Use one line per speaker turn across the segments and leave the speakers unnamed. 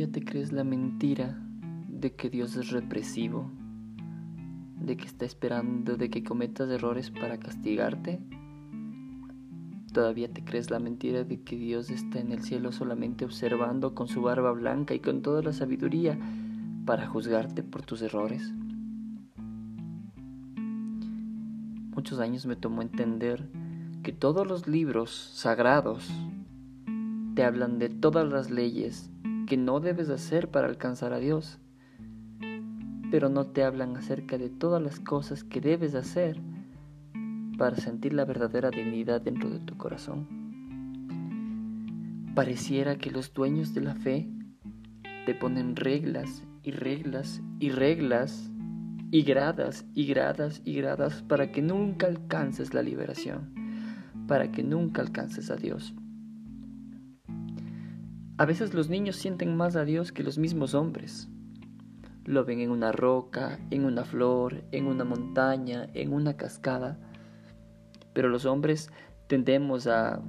todavía te crees la mentira de que Dios es represivo, de que está esperando de que cometas errores para castigarte, todavía te crees la mentira de que Dios está en el cielo solamente observando con su barba blanca y con toda la sabiduría para juzgarte por tus errores. Muchos años me tomó entender que todos los libros sagrados te hablan de todas las leyes que no debes hacer para alcanzar a Dios, pero no te hablan acerca de todas las cosas que debes hacer para sentir la verdadera dignidad dentro de tu corazón. Pareciera que los dueños de la fe te ponen reglas y reglas y reglas y gradas y gradas y gradas para que nunca alcances la liberación, para que nunca alcances a Dios. A veces los niños sienten más a Dios que los mismos hombres. Lo ven en una roca, en una flor, en una montaña, en una cascada. Pero los hombres tendemos a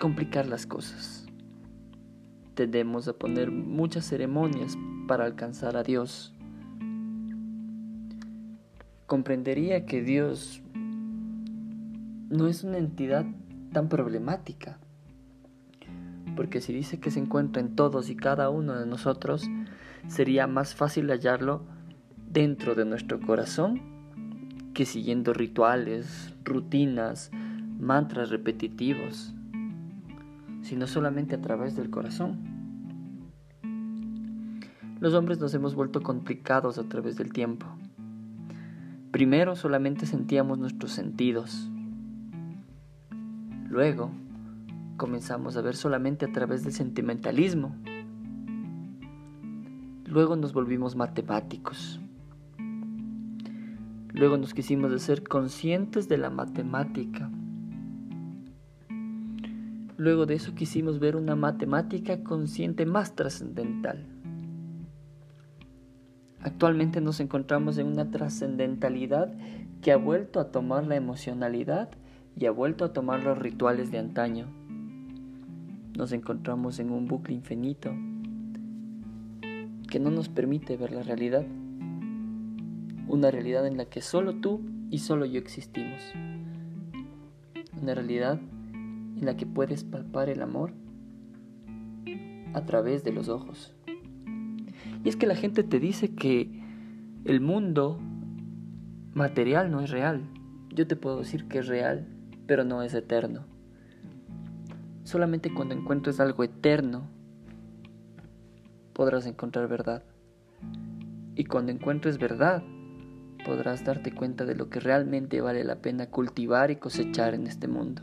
complicar las cosas. Tendemos a poner muchas ceremonias para alcanzar a Dios. Comprendería que Dios no es una entidad tan problemática, porque si dice que se encuentra en todos y cada uno de nosotros, sería más fácil hallarlo dentro de nuestro corazón que siguiendo rituales, rutinas, mantras repetitivos, sino solamente a través del corazón. Los hombres nos hemos vuelto complicados a través del tiempo. Primero solamente sentíamos nuestros sentidos. Luego comenzamos a ver solamente a través del sentimentalismo. Luego nos volvimos matemáticos. Luego nos quisimos ser conscientes de la matemática. Luego de eso quisimos ver una matemática consciente más trascendental. Actualmente nos encontramos en una trascendentalidad que ha vuelto a tomar la emocionalidad y ha vuelto a tomar los rituales de antaño. Nos encontramos en un bucle infinito que no nos permite ver la realidad. Una realidad en la que solo tú y solo yo existimos. Una realidad en la que puedes palpar el amor a través de los ojos. Y es que la gente te dice que el mundo material no es real. Yo te puedo decir que es real, pero no es eterno. Solamente cuando encuentres algo eterno podrás encontrar verdad. Y cuando encuentres verdad, podrás darte cuenta de lo que realmente vale la pena cultivar y cosechar en este mundo.